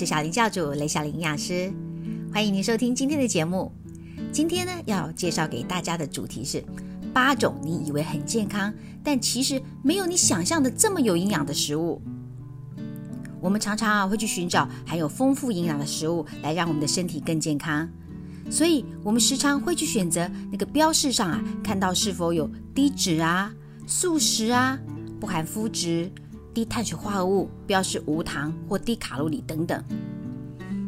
是小林教主雷小林营养师，欢迎您收听今天的节目。今天呢，要介绍给大家的主题是八种你以为很健康，但其实没有你想象的这么有营养的食物。我们常常啊会去寻找含有丰富营养的食物，来让我们的身体更健康。所以，我们时常会去选择那个标示上啊，看到是否有低脂啊、素食啊、不含麸质。低碳水化合物标示无糖或低卡路里等等，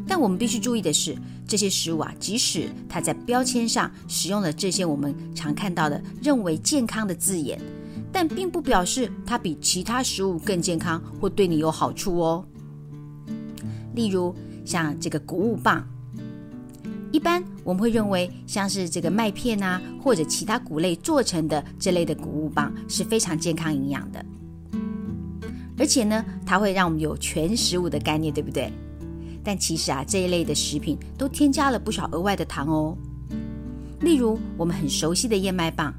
但我们必须注意的是，这些食物啊，即使它在标签上使用了这些我们常看到的认为健康的字眼，但并不表示它比其他食物更健康或对你有好处哦。例如，像这个谷物棒，一般我们会认为像是这个麦片啊，或者其他谷类做成的这类的谷物棒是非常健康营养的。而且呢，它会让我们有全食物的概念，对不对？但其实啊，这一类的食品都添加了不少额外的糖哦。例如，我们很熟悉的燕麦棒，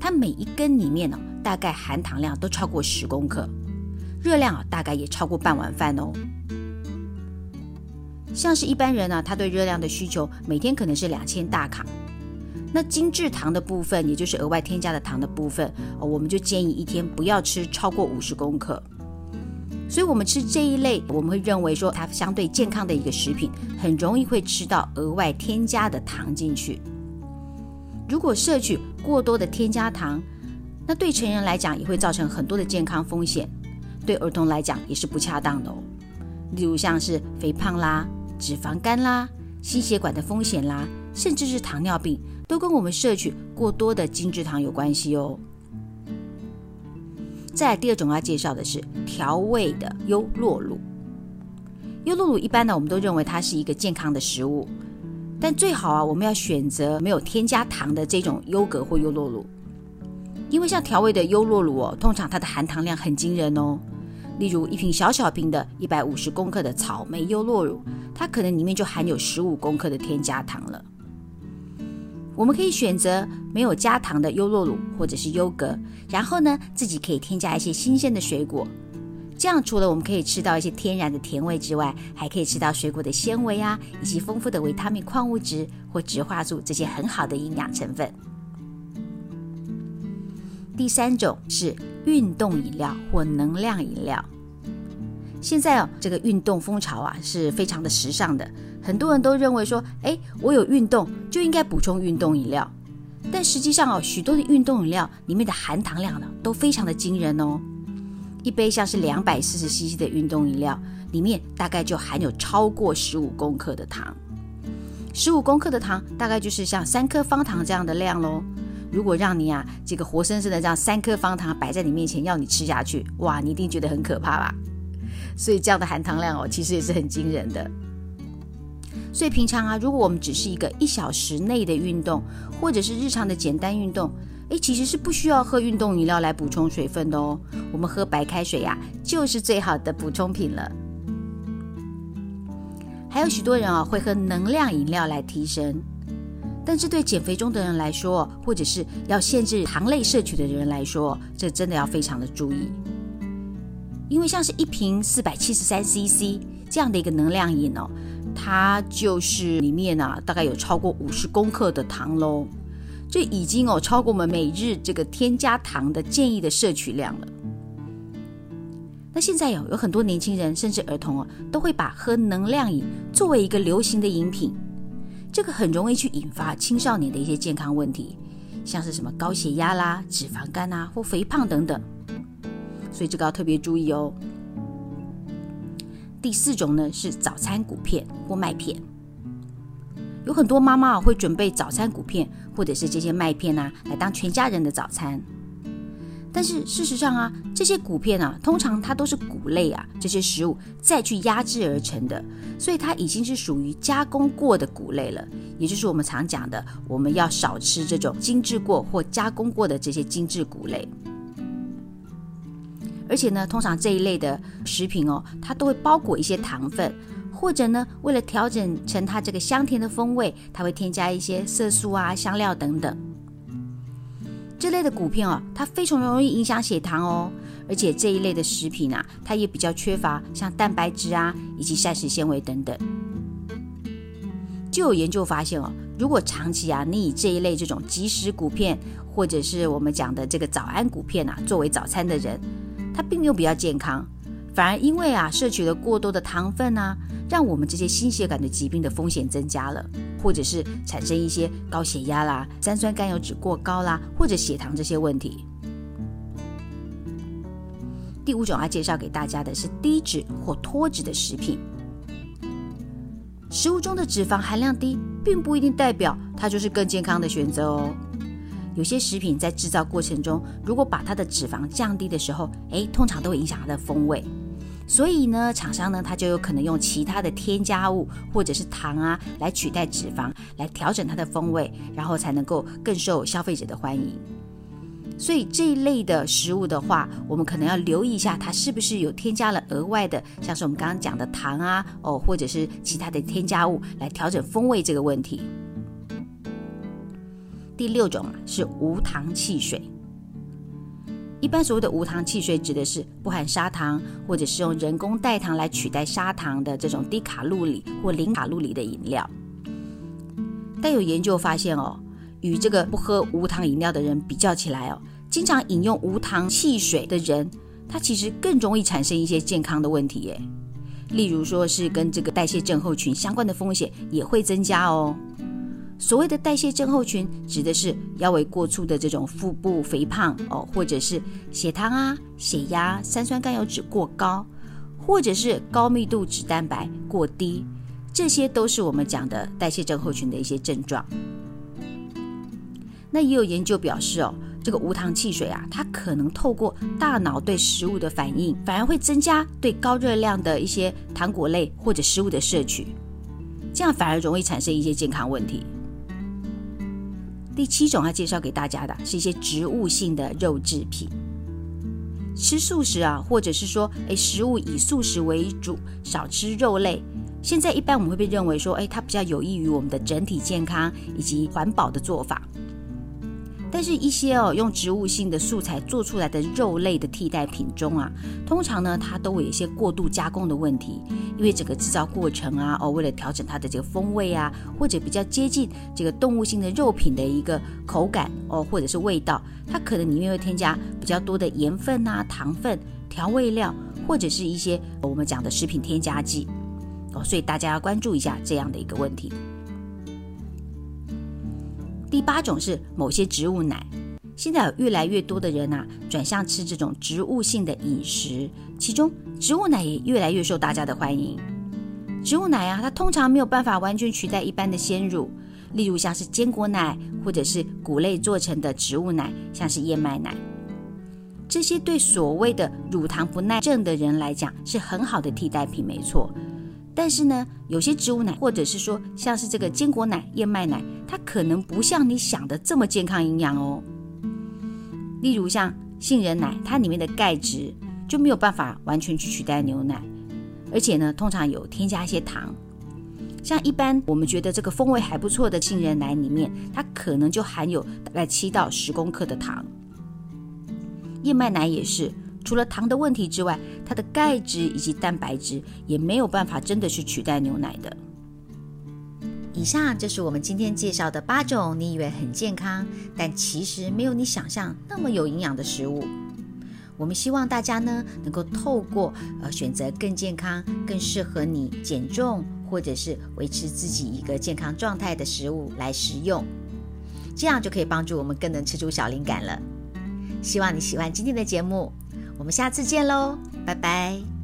它每一根里面呢，大概含糖量都超过十公克，热量啊，大概也超过半碗饭哦。像是一般人呢，他对热量的需求每天可能是两千大卡，那精制糖的部分，也就是额外添加的糖的部分，我们就建议一天不要吃超过五十公克。所以，我们吃这一类，我们会认为说它相对健康的一个食品，很容易会吃到额外添加的糖进去。如果摄取过多的添加糖，那对成人来讲也会造成很多的健康风险，对儿童来讲也是不恰当的哦。例如像是肥胖啦、脂肪肝啦、心血管的风险啦，甚至是糖尿病，都跟我们摄取过多的精制糖有关系哦。再来第二种要介绍的是调味的优酪乳。优酪乳一般呢，我们都认为它是一个健康的食物，但最好啊，我们要选择没有添加糖的这种优格或优酪乳，因为像调味的优酪乳哦，通常它的含糖量很惊人哦。例如一瓶小小瓶的一百五十克的草莓优酪乳，它可能里面就含有十五克的添加糖了。我们可以选择没有加糖的优酪乳或者是优格，然后呢，自己可以添加一些新鲜的水果，这样除了我们可以吃到一些天然的甜味之外，还可以吃到水果的纤维啊，以及丰富的维他命、矿物质或植化素这些很好的营养成分。第三种是运动饮料或能量饮料。现在哦，这个运动风潮啊是非常的时尚的，很多人都认为说，哎，我有运动就应该补充运动饮料。但实际上哦，许多的运动饮料里面的含糖量呢都非常的惊人哦。一杯像是两百四十 CC 的运动饮料，里面大概就含有超过十五公克的糖。十五公克的糖大概就是像三颗方糖这样的量喽。如果让你啊这个活生生的这样三颗方糖摆在你面前要你吃下去，哇，你一定觉得很可怕吧？所以这样的含糖量哦，其实也是很惊人的。所以平常啊，如果我们只是一个一小时内的运动，或者是日常的简单运动，诶，其实是不需要喝运动饮料来补充水分的哦。我们喝白开水呀，就是最好的补充品了。还有许多人啊，会喝能量饮料来提神，但是对减肥中的人来说，或者是要限制糖类摄取的人来说，这真的要非常的注意。因为像是一瓶四百七十三 CC 这样的一个能量饮哦，它就是里面啊大概有超过五十公克的糖喽，这已经哦超过我们每日这个添加糖的建议的摄取量了。那现在有有很多年轻人甚至儿童哦，都会把喝能量饮作为一个流行的饮品，这个很容易去引发青少年的一些健康问题，像是什么高血压啦、脂肪肝啊或肥胖等等。所以这个要特别注意哦。第四种呢是早餐谷片或麦片，有很多妈妈会准备早餐谷片或者是这些麦片啊，来当全家人的早餐。但是事实上啊，这些谷片啊，通常它都是谷类啊这些食物再去压制而成的，所以它已经是属于加工过的谷类了。也就是我们常讲的，我们要少吃这种精制过或加工过的这些精制谷类。而且呢，通常这一类的食品哦，它都会包裹一些糖分，或者呢，为了调整成它这个香甜的风味，它会添加一些色素啊、香料等等。这类的谷片哦，它非常容易影响血糖哦，而且这一类的食品啊，它也比较缺乏像蛋白质啊以及膳食纤维等等。就有研究发现哦，如果长期啊，你以这一类这种即食谷片，或者是我们讲的这个早安谷片啊，作为早餐的人，它并没有比较健康，反而因为啊，摄取了过多的糖分啊，让我们这些心血管的疾病的风险增加了，或者是产生一些高血压啦、三酸甘油脂过高啦，或者血糖这些问题。第五种要介绍给大家的是低脂或脱脂的食品。食物中的脂肪含量低，并不一定代表它就是更健康的选择哦。有些食品在制造过程中，如果把它的脂肪降低的时候，诶，通常都会影响它的风味。所以呢，厂商呢，它就有可能用其他的添加物或者是糖啊，来取代脂肪，来调整它的风味，然后才能够更受消费者的欢迎。所以这一类的食物的话，我们可能要留意一下，它是不是有添加了额外的，像是我们刚刚讲的糖啊，哦，或者是其他的添加物来调整风味这个问题。第六种啊是无糖汽水。一般所谓的无糖汽水，指的是不含砂糖，或者是用人工代糖来取代砂糖的这种低卡路里或零卡路里的饮料。但有研究发现哦。与这个不喝无糖饮料的人比较起来哦，经常饮用无糖汽水的人，他其实更容易产生一些健康的问题耶。例如说是跟这个代谢症候群相关的风险也会增加哦。所谓的代谢症候群，指的是腰围过粗的这种腹部肥胖哦，或者是血糖啊、血压、三酸甘油脂过高，或者是高密度脂蛋白过低，这些都是我们讲的代谢症候群的一些症状。那也有研究表示哦，这个无糖汽水啊，它可能透过大脑对食物的反应，反而会增加对高热量的一些糖果类或者食物的摄取，这样反而容易产生一些健康问题。第七种要介绍给大家的是一些植物性的肉制品，吃素食啊，或者是说，诶，食物以素食为主，少吃肉类。现在一般我们会被认为说，诶，它比较有益于我们的整体健康以及环保的做法。但是，一些哦用植物性的素材做出来的肉类的替代品中啊，通常呢它都会有一些过度加工的问题，因为整个制造过程啊，哦为了调整它的这个风味啊，或者比较接近这个动物性的肉品的一个口感哦，或者是味道，它可能里面会添加比较多的盐分啊、糖分、调味料，或者是一些我们讲的食品添加剂哦，所以大家要关注一下这样的一个问题。第八种是某些植物奶，现在有越来越多的人啊转向吃这种植物性的饮食，其中植物奶也越来越受大家的欢迎。植物奶啊，它通常没有办法完全取代一般的鲜乳，例如像是坚果奶或者是谷类做成的植物奶，像是燕麦奶，这些对所谓的乳糖不耐症的人来讲是很好的替代品，没错。但是呢，有些植物奶，或者是说像是这个坚果奶、燕麦奶，它可能不像你想的这么健康营养哦。例如像杏仁奶，它里面的钙质就没有办法完全去取代牛奶，而且呢，通常有添加一些糖。像一般我们觉得这个风味还不错的杏仁奶里面，它可能就含有大概七到十公克的糖。燕麦奶也是。除了糖的问题之外，它的钙质以及蛋白质也没有办法真的去取代牛奶的。以上就是我们今天介绍的八种你以为很健康，但其实没有你想象那么有营养的食物。我们希望大家呢能够透过呃选择更健康、更适合你减重或者是维持自己一个健康状态的食物来食用，这样就可以帮助我们更能吃出小灵感了。希望你喜欢今天的节目。我们下次见喽，拜拜。